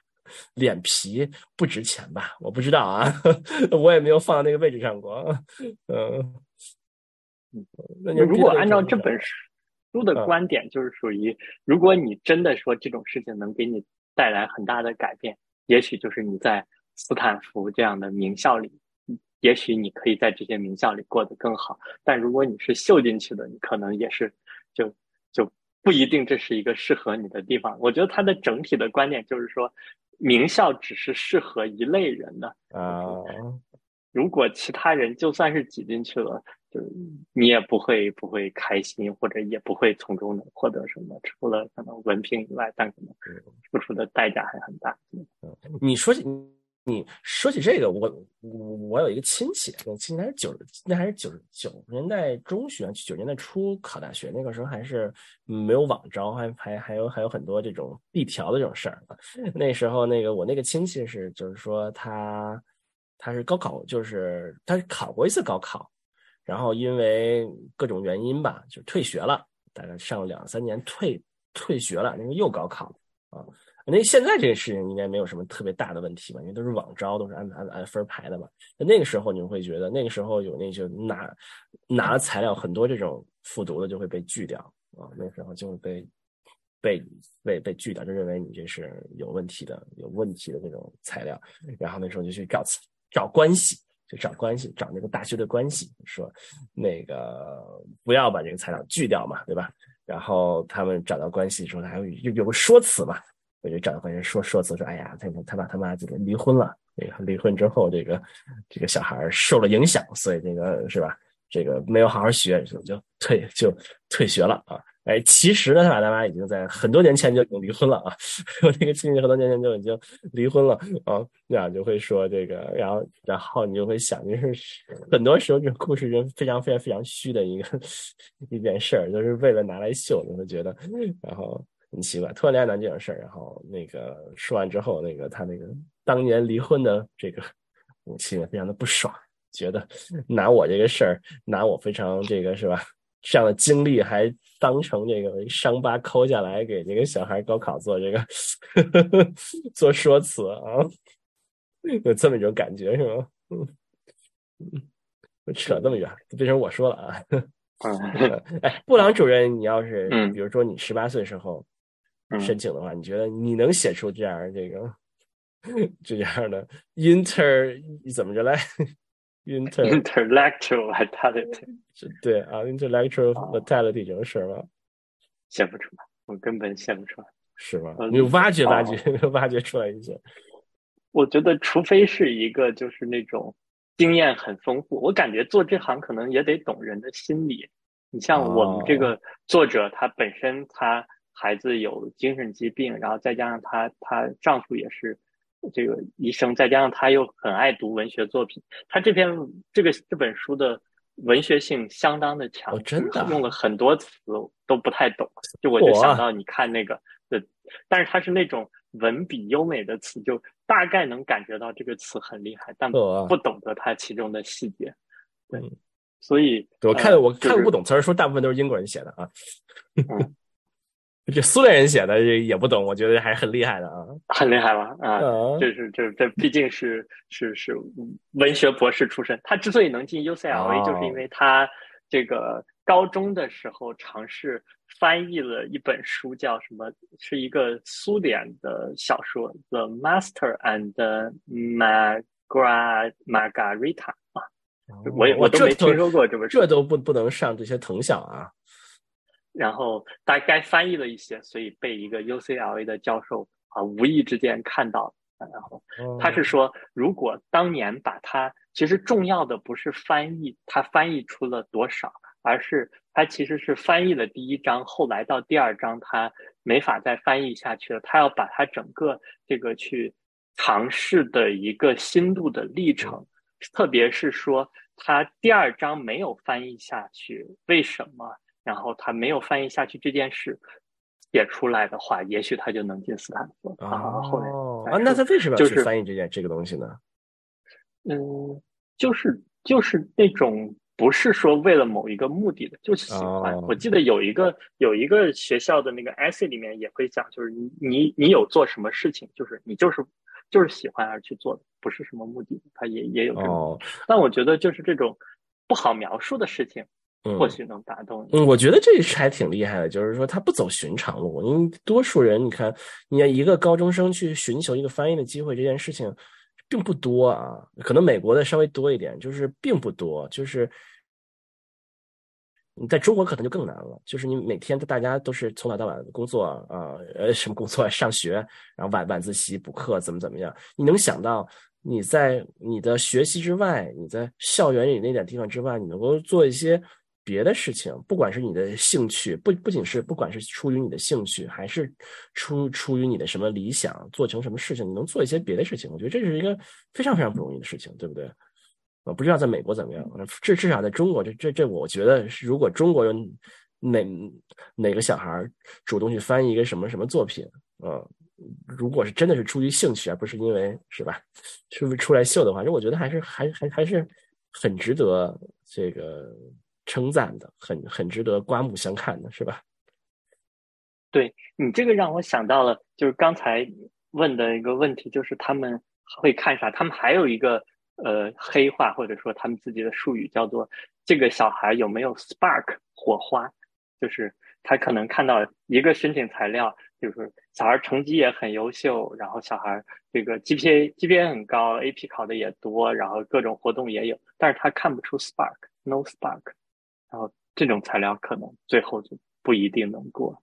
脸皮不值钱吧？我不知道啊，我也没有放到那个位置上过。嗯，那你如果按照这本书的观点，就是属于，如果你真的说这种事情能给你带来很大的改变，也许就是你在斯坦福这样的名校里。也许你可以在这些名校里过得更好，但如果你是秀进去的，你可能也是不一定这是一个适合你的地方。我觉得他的整体的观点就是说，名校只是适合一类人的啊。如果其他人就算是挤进去了，就你也不会不会开心，或者也不会从中能获得什么，除了可能文凭以外，但可能付出的代价还很大。你说你。说起这个，我我有一个亲戚，那亲戚还是九那还是九十九年代中学，九十年代初考大学，那个时候还是没有网招，还还还有还有很多这种递条的这种事儿。那时候那个我那个亲戚是，就是说他他是高考，就是他是考过一次高考，然后因为各种原因吧，就退学了，大概上了两三年，退退学了，那个又高考啊。那现在这个事情应该没有什么特别大的问题吧？因为都是网招，都是按按按分排的嘛。那个时候你会觉得，那个时候有那些拿拿了材料，很多这种复读的就会被拒掉啊。那时候就会被被被被拒掉，就认为你这是有问题的、有问题的这种材料。然后那时候就去找找关系，就找关系，找那个大学的关系，说那个不要把这个材料拒掉嘛，对吧？然后他们找到关系的时候，还有有个说辞嘛。我就找到关人说说辞说，哎呀，他他爸他妈这个离婚了，离婚之后，这个这个小孩受了影响，所以这个是吧？这个没有好好学，就就退就退学了啊。哎，其实呢，他爸他妈已经在很多年前就已经离婚了啊。我那个亲戚很多年前就已经离婚了啊。那样就会说这个，然后然后你就会想，就是很多时候这种故事就非常非常非常虚的一个 一件事儿，就是为了拿来秀，你会觉得，然后。很奇怪，突然联想到这种事儿，然后那个说完之后，那个他那个当年离婚的这个母亲非常的不爽，觉得拿我这个事儿，拿我非常这个是吧，这样的经历还当成这个伤疤抠下来给这个小孩高考做这个 做说辞啊，有这么一种感觉是吗？嗯嗯，扯这么远，变成我说了啊。哎，布朗主任，你要是比如说你十八岁时候。申请的话，你觉得你能写出这样这个这样的 inter 怎么着来 inter intellectual vitality？对啊，intellectual vitality 这种事吗？写不出来，我根本写不出来，是吗？你挖掘挖掘，挖掘出来一些。我觉得，除非是一个就是那种经验很丰富，我感觉做这行可能也得懂人的心理。你像我们这个作者，他本身他。孩子有精神疾病，然后再加上她，她丈夫也是这个医生，再加上她又很爱读文学作品。她这篇这个这本书的文学性相当的强，真的用了很多词都不太懂。就我就想到你看那个，对，但是它是那种文笔优美的词，就大概能感觉到这个词很厉害，但不懂得它其中的细节。对，所以我看我看不懂词儿，说大部分都是英国人写的啊。这苏联人写的也不懂，我觉得还是很厉害的啊，很厉害吗？啊，这是这这毕竟是是是文学博士出身，他之所以能进 UCLA，就是因为他这个高中的时候尝试翻译了一本书，叫什么？是一个苏联的小说，《The Master and Margaret Margarita》啊，我也我都没听说过这本书，这都不不能上这些藤校啊。然后大概翻译了一些，所以被一个 UCLA 的教授啊无意之间看到，然后他是说，如果当年把它，其实重要的不是翻译，他翻译出了多少，而是他其实是翻译了第一章，后来到第二章他没法再翻译下去了，他要把他整个这个去尝试的一个心路的历程，特别是说他第二章没有翻译下去，为什么？然后他没有翻译下去这件事写出来的话，也许他就能进斯坦福。啊，后来啊，那他为什么要去翻译这件这个东西呢？嗯，就是就是那种。不是说为了某一个目的的，就是喜欢。我记得有一个有一个学校的那个 essay 里面也会讲，就是你你你有做什么事情，就是你就是就是喜欢而去做的，不是什么目的。他也也有这种，但我觉得就是这种不好描述的事情，或许能打动你。嗯，我觉得这是还挺厉害的，就是说他不走寻常路。因为多数人，你看，你一个高中生去寻求一个翻译的机会，这件事情。并不多啊，可能美国的稍微多一点，就是并不多。就是你在中国可能就更难了，就是你每天大家都是从早到晚工作啊，呃，什么工作？上学，然后晚晚自习补课，怎么怎么样？你能想到你在你的学习之外，你在校园里那点地方之外，你能够做一些？别的事情，不管是你的兴趣，不不仅是不管是出于你的兴趣，还是出出于你的什么理想，做成什么事情，你能做一些别的事情，我觉得这是一个非常非常不容易的事情，对不对？我不知道在美国怎么样，至至少在中国，这这这，我觉得如果中国有哪哪个小孩主动去翻译一个什么什么作品，嗯，如果是真的是出于兴趣，而不是因为是吧，是不是出来秀的话，这我觉得还是还还还是很值得这个。称赞的，很很值得刮目相看的，是吧？对你这个让我想到了，就是刚才问的一个问题，就是他们会看啥？他们还有一个呃黑话，或者说他们自己的术语，叫做这个小孩有没有 spark 火花？就是他可能看到一个申请材料，就是小孩成绩也很优秀，然后小孩这个 GPA GPA 很高，AP 考的也多，然后各种活动也有，但是他看不出 spark，no spark。然后这种材料可能最后就不一定能过，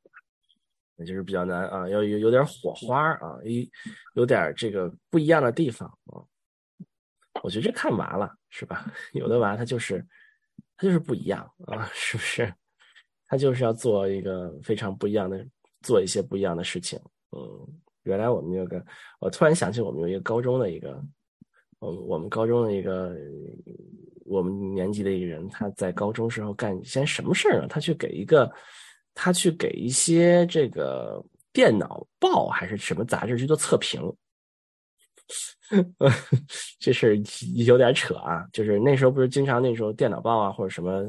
那就是比较难啊，要有有点火花啊，一有点这个不一样的地方啊。我觉得这看娃了是吧？有的娃他就是他就是不一样啊，是不是？他就是要做一个非常不一样的，做一些不一样的事情。嗯，原来我们有个，我突然想起我们有一个高中的一个，我我们高中的一个。我们年级的一个人，他在高中时候干一些什么事儿呢？他去给一个，他去给一些这个电脑报还是什么杂志去做测评。这事儿有点扯啊！就是那时候不是经常那时候电脑报啊，或者什么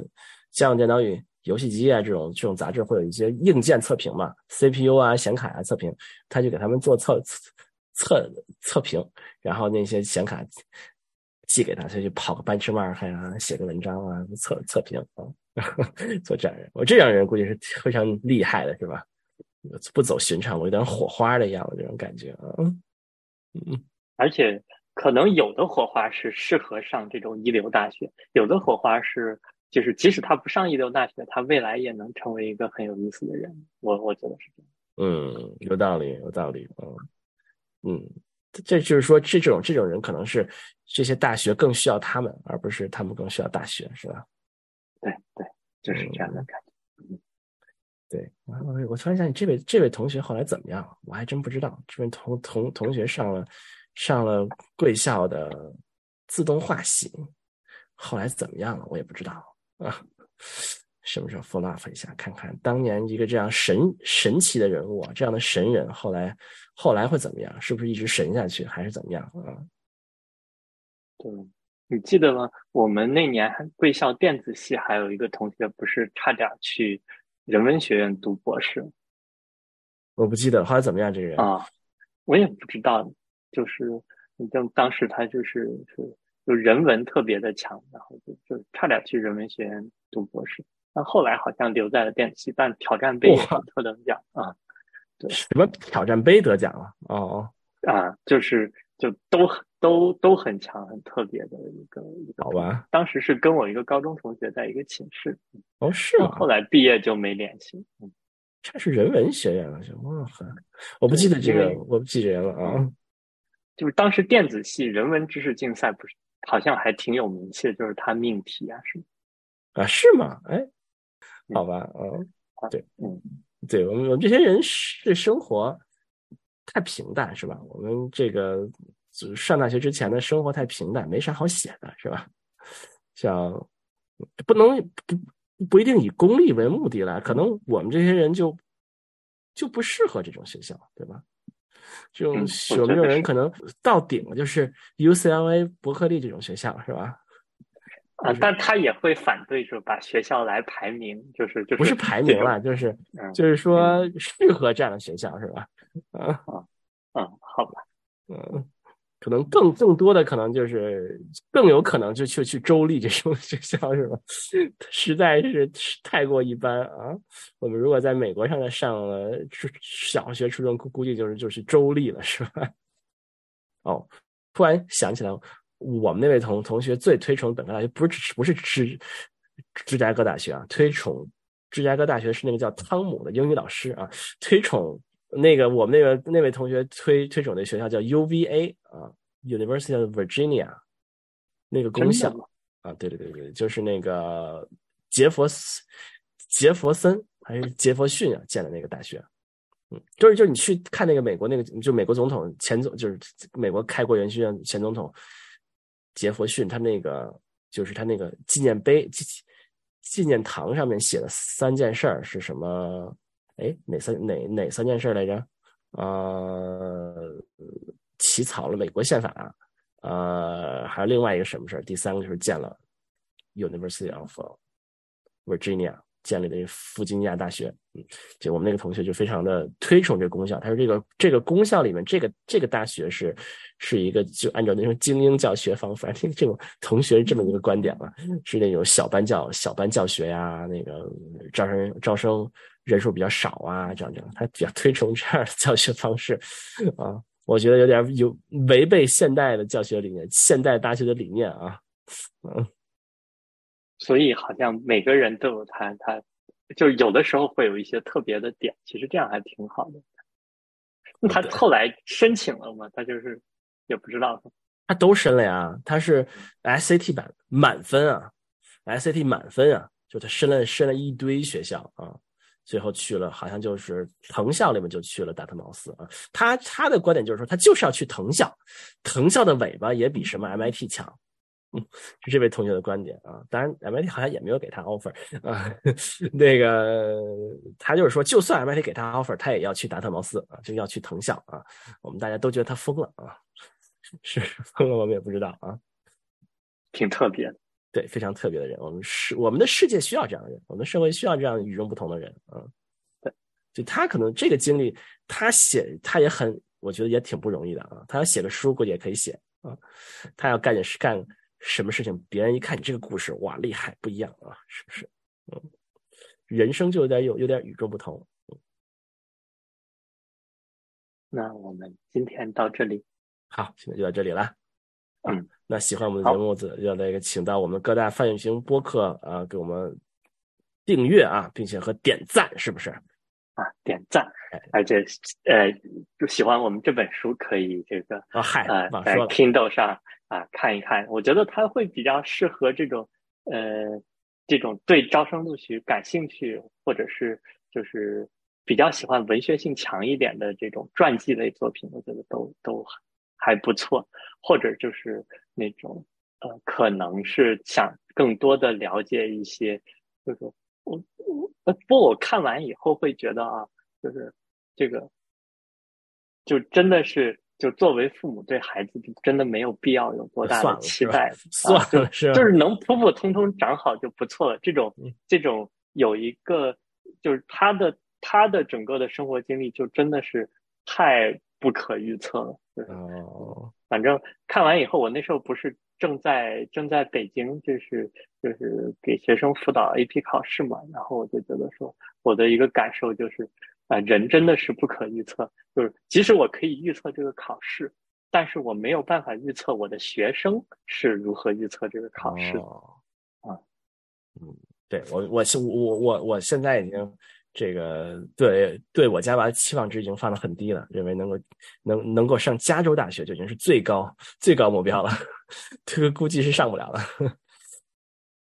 家用电脑与游戏机啊这种这种杂志会有一些硬件测评嘛，CPU 啊、显卡啊测评，他就给他们做测测测评，然后那些显卡。寄给他，他就跑个班吃半喝啊，写个文章啊，测测评啊，做这样人，我这样人估计是非常厉害的，是吧？不走寻常路，有点火花的样子，这种感觉啊。嗯，而且可能有的火花是适合上这种一流大学，有的火花是就是即使他不上一流大学，他未来也能成为一个很有意思的人。我我觉得是这样。嗯，有道理，有道理。嗯嗯。这就是说，这种这种人可能是这些大学更需要他们，而不是他们更需要大学，是吧？对对，就是这样的感觉。嗯，对。我我突然想起这位这位同学后来怎么样了？我还真不知道。这位同同同学上了上了贵校的自动化系，后来怎么样了？我也不知道啊。什么时候 follow up 一下，看看当年一个这样神神奇的人物啊，这样的神人，后来后来会怎么样？是不是一直神下去，还是怎么样啊？对，你记得吗？我们那年贵校电子系还有一个同学，不是差点去人文学院读博士？我不记得，后来怎么样？这个人啊，我也不知道。就是当当时他就是是就人文特别的强，然后就就差点去人文学院读博士。但后来好像留在了电器，但挑战杯特得奖啊，对，什么挑战杯得奖了？哦啊，就是就都都都很强，很特别的一个一个。好吧，当时是跟我一个高中同学在一个寝室。哦，是吗？后来毕业就没联系。嗯，这是人文学院的，哇呵，我不记得这个，我不记人了啊。就是当时电子系人文知识竞赛不是好像还挺有名气的，就是他命题啊什么。啊，是吗？哎。好吧，嗯，对，嗯，对我们我们这些人是生活太平淡，是吧？我们这个上大学之前的生活太平淡，没啥好写的，是吧？像不能不不一定以功利为目的了，可能我们这些人就就不适合这种学校，对吧？这种有没有人可能到顶了，就是 UCLA 伯克利这种学校，是吧？啊，但他也会反对，就把学校来排名，就是就是不是排名了，就是就是说适合这样的学校，是吧？啊啊嗯，好吧，嗯。可能更更多的可能就是更有可能就去去州立这种 学校是吧？实在是太过一般啊！我们如果在美国上的上了初小学、初中，估估计就是就是州立了是吧？哦，突然想起来，我们那位同同学最推崇本科大学不是不是芝芝加哥大学啊，推崇芝加哥大学是那个叫汤姆的英语老师啊，推崇。那个我们那个那位同学推推崇的学校叫 UVA 啊，University of Virginia，那个公校啊，对对对对，就是那个杰佛斯杰佛森还是杰佛逊啊建的那个大学，嗯，就是就是你去看那个美国那个就美国总统前总就是美国开国元勋前总统杰佛逊，他那个就是他那个纪念碑纪纪念堂上面写的三件事儿是什么？哎，哪三哪哪三件事来着？呃，起草了美国宪法，呃，还有另外一个什么事儿？第三个就是建了 University of Virginia。建立的弗吉尼亚大学，嗯，就我们那个同学就非常的推崇这个公校。他说这个这个功效里面，这个这个大学是是一个就按照那种精英教学方法。这种同学这么一个观点嘛，是那种小班教小班教学呀，那个招生招生人数比较少啊，这样这样，他比较推崇这样的教学方式啊。我觉得有点有违背现代的教学理念，现代大学的理念啊，嗯。所以好像每个人都有他，他就有的时候会有一些特别的点，其实这样还挺好的。那他后来申请了吗？他就是也不知道。他都申了呀，他是 SAT 版满分啊，SAT 满分啊，就他申了申了一堆学校啊，最后去了，好像就是藤校里面就去了达特茅斯啊。他他的观点就是说，他就是要去藤校，藤校的尾巴也比什么 MIT 强。嗯，是这位同学的观点啊。当然，MIT 好像也没有给他 offer 啊。那个他就是说，就算 MIT 给他 offer，他也要去达特茅斯啊，就要去藤校啊。我们大家都觉得他疯了啊，是疯了，我们也不知道啊。挺特别的，对，非常特别的人。我们是我们的世界需要这样的人，我们社会需要这样与众不同的人啊。对，就他可能这个经历，他写他也很，我觉得也挺不容易的啊。他要写个书，估计也可以写啊。他要干点事干。什么事情，别人一看你这个故事，哇，厉害，不一样啊，是不是？嗯，人生就有点有有点与众不同。那我们今天到这里，好，现在就到这里了。嗯，那喜欢我们的节目子，要那个请到我们各大泛用型播客啊，给我们订阅啊，并且和点赞，是不是？啊，点赞，而且呃，就喜欢我们这本书，可以这个啊，嗨，呃，在 Kindle 上。啊，看一看，我觉得他会比较适合这种，呃，这种对招生录取感兴趣，或者是就是比较喜欢文学性强一点的这种传记类作品，我觉得都都还不错。或者就是那种，呃，可能是想更多的了解一些，就是我我，不过我看完以后会觉得啊，就是这个，就真的是。就作为父母对孩子，真的没有必要有多大的期待，算了，是就是能普普通通长好就不错了。这种这种有一个，就是他的他的整个的生活经历，就真的是太不可预测了。哦，反正看完以后，我那时候不是正在正在北京，就是就是给学生辅导 AP 考试嘛，然后我就觉得说，我的一个感受就是。啊，人真的是不可预测。就是即使我可以预测这个考试，但是我没有办法预测我的学生是如何预测这个考试。啊，嗯，对我，我现我我我现在已经这个对对我家娃的期望值已经放得很低了，认为能够能能够上加州大学就已经是最高最高目标了，这个估计是上不了了。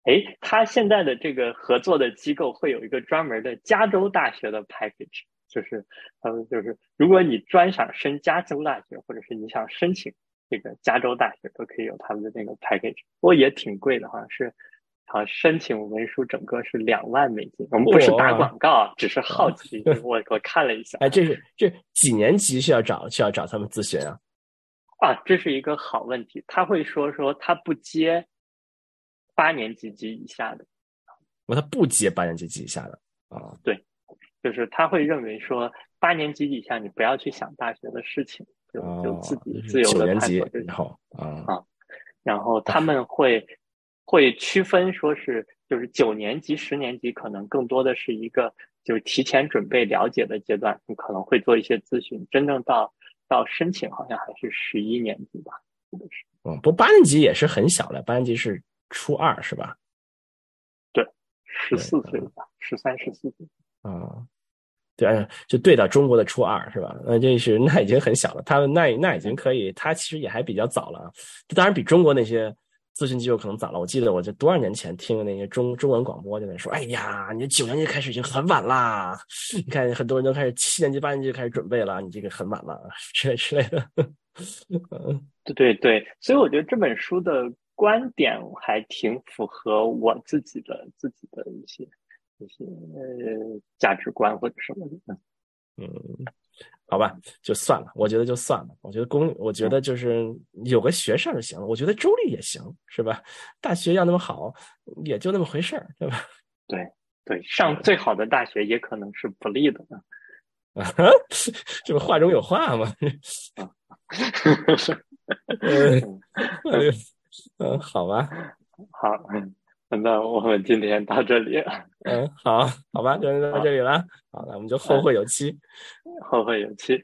哎，他现在的这个合作的机构会有一个专门的加州大学的 package，就是他们就是如果你专想升加州大学，或者是你想申请这个加州大学，都可以有他们的那个 package，不过也挺贵的，好像是。好，申请文书整个是两万美金。我们不是打广告，只是好奇。我我看了一下，哎，这是这几年级需要找需要找他们咨询啊？啊，这是一个好问题。他会说说他不接八年级及以下的。我他不接八年级及以下的啊？对，就是他会认为说八年级以下你不要去想大学的事情，就就自己自由的探索。然后啊啊，然后他们会。会区分说是就是九年级、十年级，可能更多的是一个就是提前准备了解的阶段，你可能会做一些咨询。真正到到申请，好像还是十一年级吧，是。嗯，不，八年级也是很小的，八年级是初二，是吧？对，十四岁吧，十三、十四岁。啊，对，就对到中国的初二是吧？那这是那已经很小了，他那那已经可以，他其实也还比较早了，当然比中国那些。咨询机构可能早了，我记得我在多少年前听的那些中中文广播就在说：“哎呀，你九年级开始已经很晚啦，你看很多人都开始七年级、八年级就开始准备了，你这个很晚了，之类之类的。”，对对对，所以我觉得这本书的观点还挺符合我自己的自己的一些一些呃价值观或者什么的。嗯。好吧，就算了。我觉得就算了。我觉得公，我觉得就是有个学上就行了。我觉得州立也行，是吧？大学要那么好，也就那么回事儿，对吧？对对，上最好的大学也可能是不利的啊。这不话中有话吗？啊，嗯，好吧，好，嗯。那我们今天到这里，嗯，好，好吧，就到这里了。好，那我们就后会有期，后会有期。